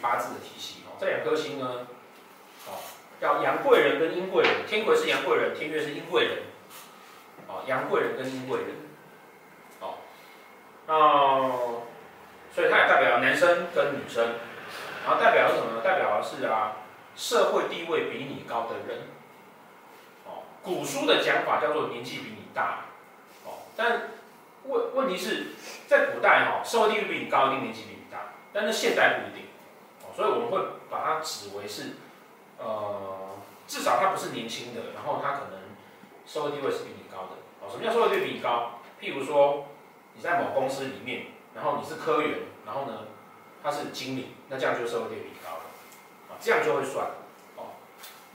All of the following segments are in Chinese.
八字的体系哦。这两颗星呢，哦，叫阳贵人跟阴贵人，天魁是阳贵人，天月是阴贵人，哦，阳贵人跟阴贵人，哦，哦，所以它也代表男生跟女生，然后代表什么呢？代表的是啊，社会地位比你高的人，哦，古书的讲法叫做年纪比你大，哦，但。问问题是在古代哈，社会地位比你高，一定年纪比你大，但是现代不一定，所以我们会把它指为是，呃，至少他不是年轻的，然后他可能社会地位是比你高的，哦，什么叫社会地位比你高？譬如说你在某公司里面，然后你是科员，然后呢他是经理，那这样就社会地位比你高了，啊，这样就会算，哦，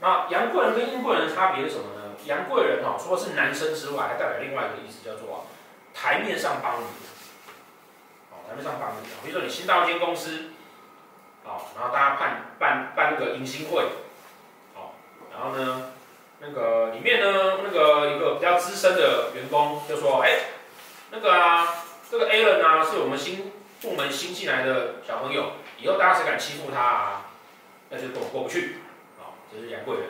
那杨贵人跟阴贵人的差别是什么呢？杨贵人哈，除了是男生之外，还代表另外一个意思，叫做。台面上帮你，哦，台面上帮你，比如说你新到一间公司，哦，然后大家办办办那个迎新会，哦，然后呢，那个里面呢，那个一个比较资深的员工就说，哎，那个啊，这个 Alan 啊，是我们新部门新进来的小朋友，以后大家谁敢欺负他啊，那就跟我过不去，哦，这是杨贵人，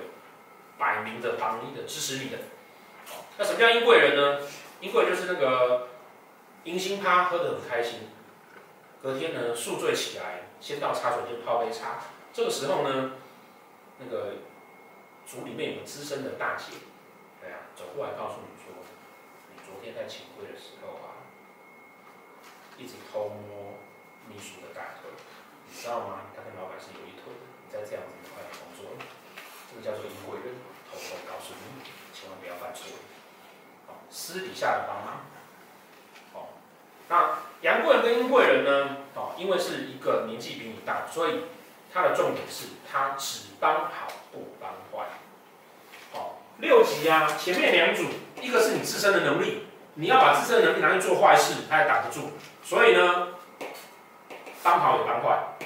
摆明着帮你的，支持你的，哦，那什么叫阴贵人呢？阴贵就是那个迎新趴喝得很开心，隔天呢宿醉起来，先到茶水间泡杯茶。这个时候呢，那个组里面有个资深的大姐，对啊，走过来告诉你说，你昨天在请会的时候啊，一直偷摸秘书的大腿，你知道吗？他跟老板是有一腿的。你再这样子的话，工作，这个叫做阴贵人，偷偷告诉你，千万不要犯错。私底下的帮忙，哦，那阳贵人跟阴贵人呢？哦，因为是一个年纪比你大，所以他的重点是他只帮好不帮坏。哦，六级啊，前面两组，一个是你自身的能力，你要把自身的能力拿去做坏事，他也挡不住。所以呢，帮好也帮坏，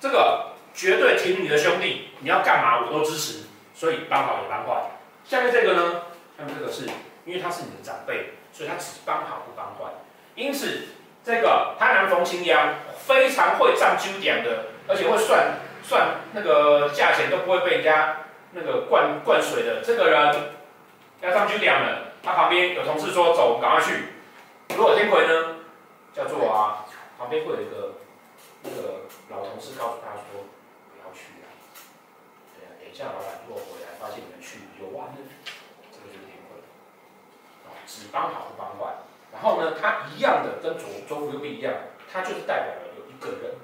这个绝对挺你的兄弟，你要干嘛我都支持。所以帮好也帮坏。下面这个呢？下面这个是。因为他是你的长辈，所以他只帮好不帮坏。因此，这个贪狼逢青央，非常会占九点的，而且会算算那个价钱都不会被人家那个灌灌水的。这个人要上九点了，他旁边有同事说：“走，赶快去。”如果天魁呢，叫做啊，旁边会有一个那个老同事告诉他说：“不要去了。”对啊，等一下老板如果回来发现你们去游玩呢，这个，就完了。只帮好不帮坏，然后呢，他一样的跟左左辅右弼一样，他就是代表了有一个人，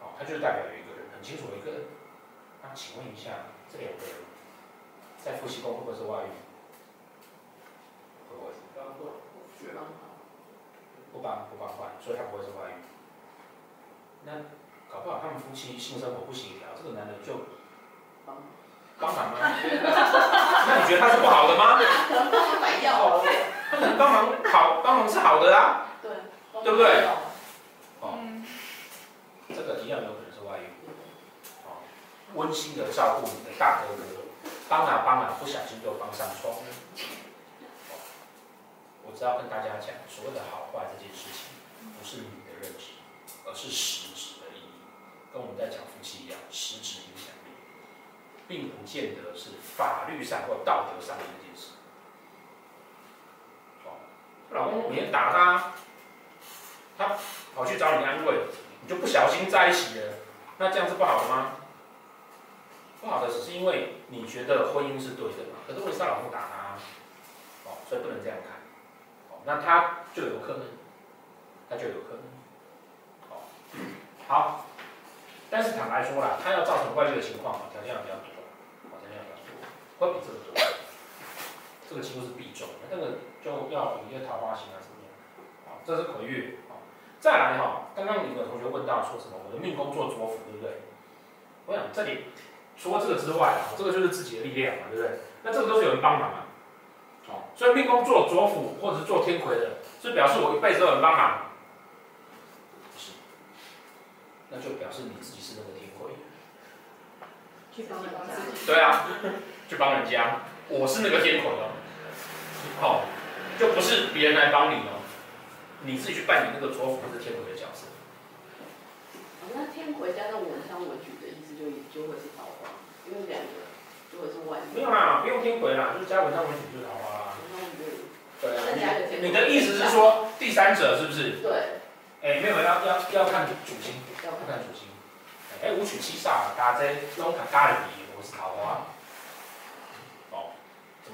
哦，他就是代表有一个人，很清楚的一个人。那请问一下，这两个人在夫妻宫会不会是外遇？会不会？不帮不帮坏，所以他不会是外遇。那搞不好他们夫妻性生活不协调，这个男的就帮忙吗？那你觉得他是不好的吗？买药。他可能帮忙好，帮忙是好的啊。对。对不对？哦。这个一样有可能是外遇。哦。温馨的照顾你的大哥哥，帮啊帮啊，不小心就帮上床。我只要跟大家讲，所谓的好坏这件事情，不是你的认知，而是实质的意义，跟我们在讲夫妻一样，实质影响力。并不见得是法律上或道德上的一件事。老公每天打他，他跑去找你安慰，你就不小心在一起了，那这样是不好的吗？不好的只是因为你觉得婚姻是对的嘛，可是问题是他老公打他，哦，所以不能这样看。哦，那他就有可能，他就有可能。哦，好，但是坦白说啦，他要造成外遇的情况条件要比较多条件要比较多。会比这个多，这个几乎是必中，那个就要有一些桃花星啊怎么样？好，这是魁月，好，再来哈，刚刚有个同学问到说什么，我的命宫做左辅，对不对？我想这里除了这个之外啊，这个就是自己的力量嘛，对不对？那这个都是有人帮忙啊，好，所以命宫做左辅或者是做天魁的，是表示我一辈子都有人帮忙，不是，那就表示你自己是那个天魁，对啊。去帮人家，我是那个天魁哦，好，就不是别人来帮你哦，你自己去扮演那个左辅或者天魁的角色。那天魁加上文昌文曲的意思就就会是桃花，因为两个就会是外。没有啦，不用天魁啦，就是加文昌文曲就是桃花啦。对啊，你你的意思是说第三者是不是？对。哎，没有要要要看主星，要看主星。哎，武曲七煞，大家拢看家里我是桃花。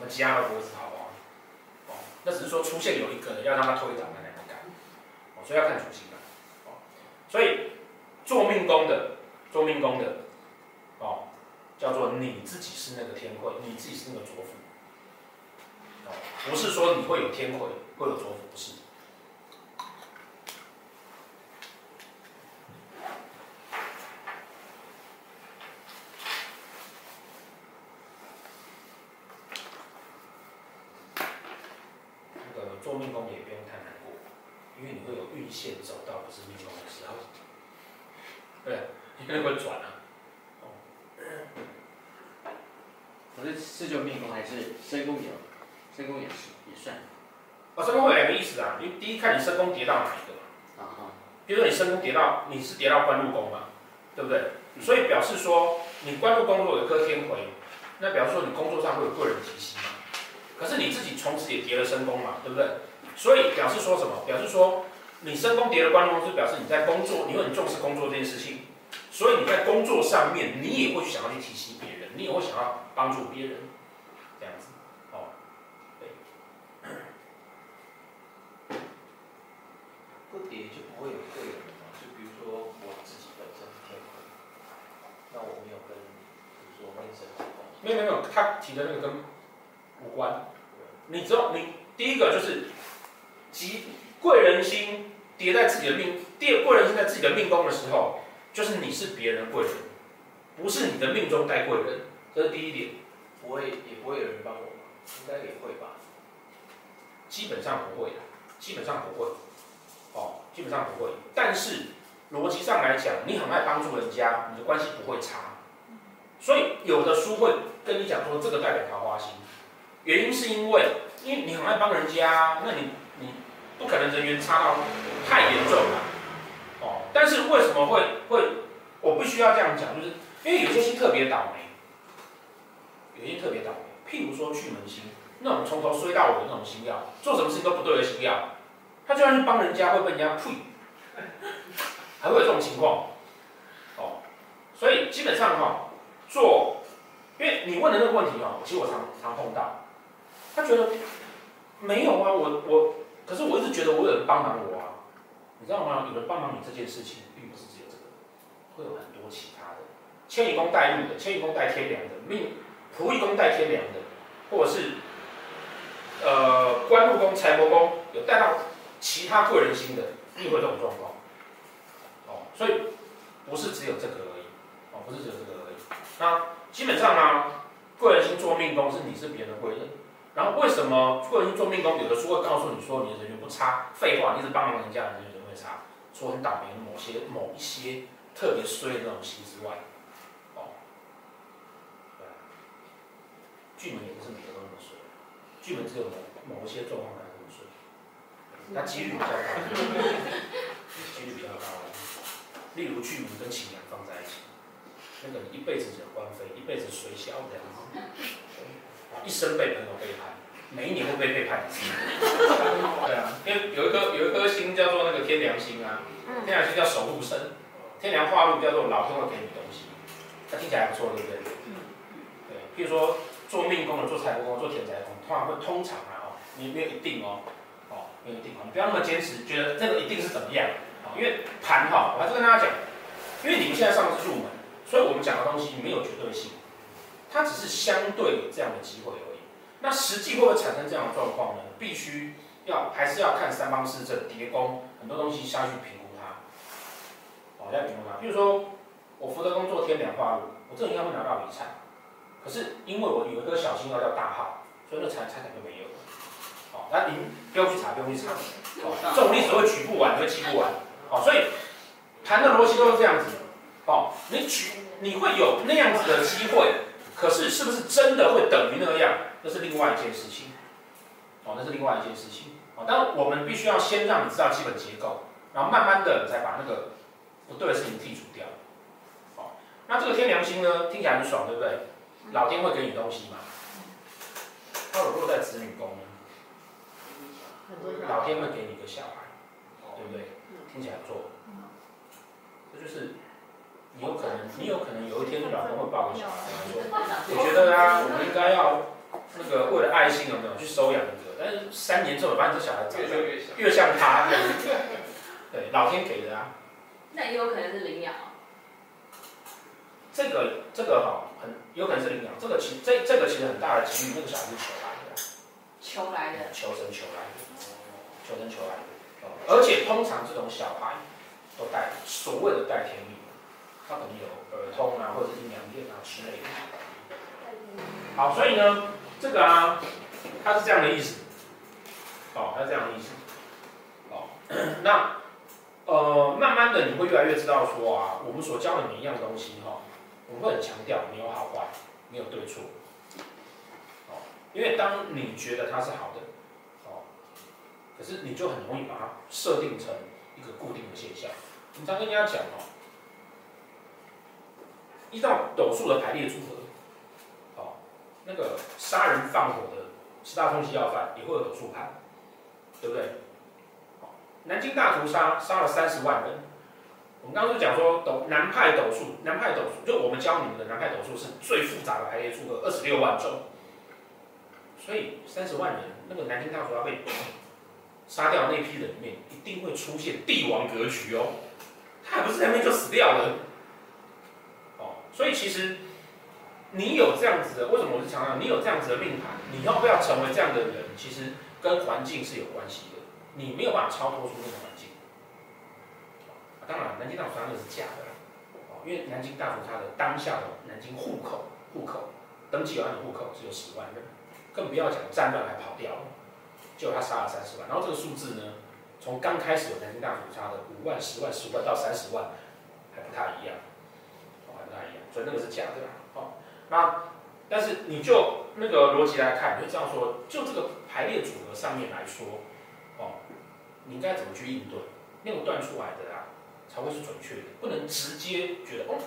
加了我是桃花？哦，那只是说出现有一个要让他推导的那个感。哦，所以要看主星的。哦，所以做命宫的，做命宫的，哦，叫做你自己是那个天魁，你自己是那个左辅。哦，不是说你会有天魁，会有左辅，不是。做命宫也不用太难过，因为你会有运线走到不是命宫的时候，对，因为会转啊。哦，可是是就命宫还是身宫也，身宫也是也算。哦，身宫会有两个意思啊，你第一看你身宫叠到哪一个嘛。啊哈。比如说你身宫叠到你是叠到官禄宫嘛，对不对？嗯、所以表示说你官禄宫如果有颗天魁，那表示说你工作上会有贵人提携嘛。可是你自己从此也叠了身宫嘛，对不对？所以表示说什么？表示说你身宫叠的官禄，是表示你在工作，你会很重视工作这件事情。所以你在工作上面，你也会想要去提醒别人，你也会想要帮助别人，这样子。哦，对。不叠就不会有贵人嘛？就比如说我自己本身天魁，那我没有跟，比如说命生什么？没有没有，他提的那个跟。无关，你知道，你第一个就是，即贵人星叠在自己的命，第二贵人心在自己的命宫的时候，就是你是别人贵人，不是你的命中带贵人，这是第一点。不会，也不会有人帮我？应该也会吧。基本上不会的，基本上不会，哦，基本上不会。但是逻辑上来讲，你很爱帮助人家，你的关系不会差。所以有的书会跟你讲说，这个代表桃花星。原因是因为，因为你很爱帮人家，那你不可能人员差到太严重了，哦。但是为什么会会，我必须要这样讲，就是因为有些星特别倒霉，有些特别倒霉。譬如说巨门星，那种从头衰到尾的那种星曜，做什么事情都不对的星曜，他就算去帮人家会被人家呸，还会有这种情况，哦。所以基本上哈，做，因为你问的那个问题哈，其实我常常碰到。他觉得没有啊，我我，可是我一直觉得我有人帮忙我啊，你知道吗？有人帮忙你这件事情，并不是只有这个，会有很多其他的。迁移宫带禄的，迁移宫带天梁的，命仆役宫带天梁的，或者是呃官禄宫、财帛宫有带到其他贵人星的，亦会这种状况。哦，所以不是只有这个而已，哦，不是只有这个而已。那基本上呢，贵人星做命宫是你是别人的贵人。然后为什么贵人做命宫？有的书会告诉你说你的人缘不差，废话，你一直帮忙人家，人缘会差。除了很倒霉的某些某一些特别衰的那种星之外，哦，对啊，巨门也不是每个都那么衰，巨门只有某某一些状况才那么衰，那几率比较高，几率比较高。例如巨门跟擎羊放在一起，那个一辈子惹官非，一辈子随小这样子。一生被朋友背叛，每一年会被背叛一次。对啊，因为有一颗有一颗星叫做那个天良星啊，天良星叫守护神，天良化禄叫做老天会给你东西，那听起来还不错，对不对？对，譬如说做命宫的、做财帛宫、做田宅宫，通常会通常啊，哦，你没有一定哦，哦，没有一定哦，你不要那么坚持，觉得这个一定是怎么样啊？因为盘哈，我还是跟大家讲，因为你们现在上的是入门，所以我们讲的东西没有绝对性。它只是相对有这样的机会而已。那实际会不会产生这样的状况呢？必须要还是要看三方四正叠宫很多东西下去评估它。哦，要评估它。比如说我福德宫做天梁化禄，我这应该会拿到礼财。可是因为我有一个小星曜叫大耗，所以那财财产就没有了。哦，那您不用去查，不用去查。哦，这种例子会举不完，你会记不完。哦，所以谈的逻辑都是这样子。哦，你举你会有那样子的机会。可是，是不是真的会等于那样？那是另外一件事情。哦，那是另外一件事情。哦，但我们必须要先让你知道基本结构，然后慢慢的再把那个不对的事情剔除掉。哦，那这个天良心呢，听起来很爽，对不对？老天会给你东西嘛？他如果在子女宫呢，老天会给你一个小孩，对不对？听起来不错。这就是你有可能，你有可能有一天老公会抱个小孩说，我觉得啊，我们应该要那个为了爱心有没有去收养一个？但是三年之后发现这小孩长得越像他，对，老天给的啊。那也有可能是领养。这个这个哈，很有可能是领养。这个其这这个其实很大的几率，那个小孩是求来的。求来的。求神求来的，求神求来的。而且通常这种小孩都带所谓的带天命，他可能有耳痛啊，或者是阴阳眼啊之类的。好，所以呢，这个啊，它是这样的意思。哦，它是这样的意思。哦，那呃，慢慢的你会越来越知道说啊，我们所教的每一样东西哈、哦，我们会很强调没有好坏，没有对错。哦，因为当你觉得它是好的。哦可是你就很容易把它设定成一个固定的现象。我们常跟人家讲哦，依照斗数的排列组合，哦，那个杀人放火的十大通缉要犯也会有斗数判，对不对？南京大屠杀杀了三十万人，我们刚刚讲说斗南派斗数，南派斗数就我们教你们的南派斗数是最复杂的排列组合，二十六万种，所以三十万人那个南京大屠杀被。杀掉那批人里面，一定会出现帝王格局哦。他还不是在那边就死掉了，所以其实你有这样子的，为什么我是强调你有这样子的命盘？你要不要成为这样的人？其实跟环境是有关系的。你没有办法超脱出那个环境。当然，南京大屠杀那是假的，因为南京大屠杀的当下的南京户口户口登记有案的户口只有十万人，更不要讲战乱还跑掉了。就他杀了三十万，然后这个数字呢，从刚开始有南京大屠杀的五万、十万、十万到三十万，还不太一样，所以那个是假的啦，哦，那但是你就那个逻辑来看，你就这样说，就这个排列组合上面来说，哦，你应该怎么去应对？那个断出来的啊，才会是准确的，不能直接觉得哦，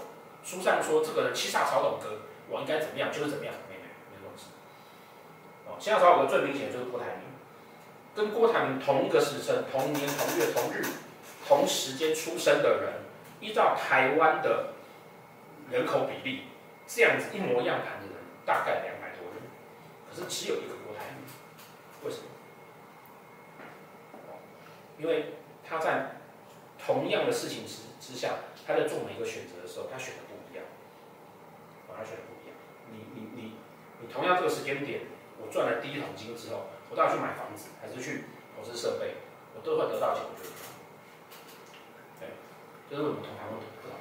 书上说这个七煞曹董哥，我应该怎么样就是怎么样，没没没关系，哦，七煞曹董哥最明显就是郭台铭。跟郭台铭同一个时辰、同年同月同日、同时间出生的人，依照台湾的人口比例，这样子一模一样盘的人，大概两百多人，可是只有一个郭台铭，为什么？因为他在同样的事情之之下，他在做每一个选择的时候，他选的不一样，他选的不一样。你你你你同样这个时间点，我赚了第一桶金之后。我到底去买房子，还是去投资设备，我都会得到钱。我觉得，对，就是我们同行不同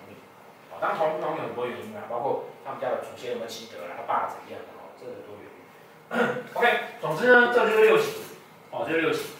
当然同行有很多原因啊，包括他们家的祖先有没有积德啊，他爸怎样的哦，这很多原因。OK，总之呢，这就是六喜，哦，这是六喜。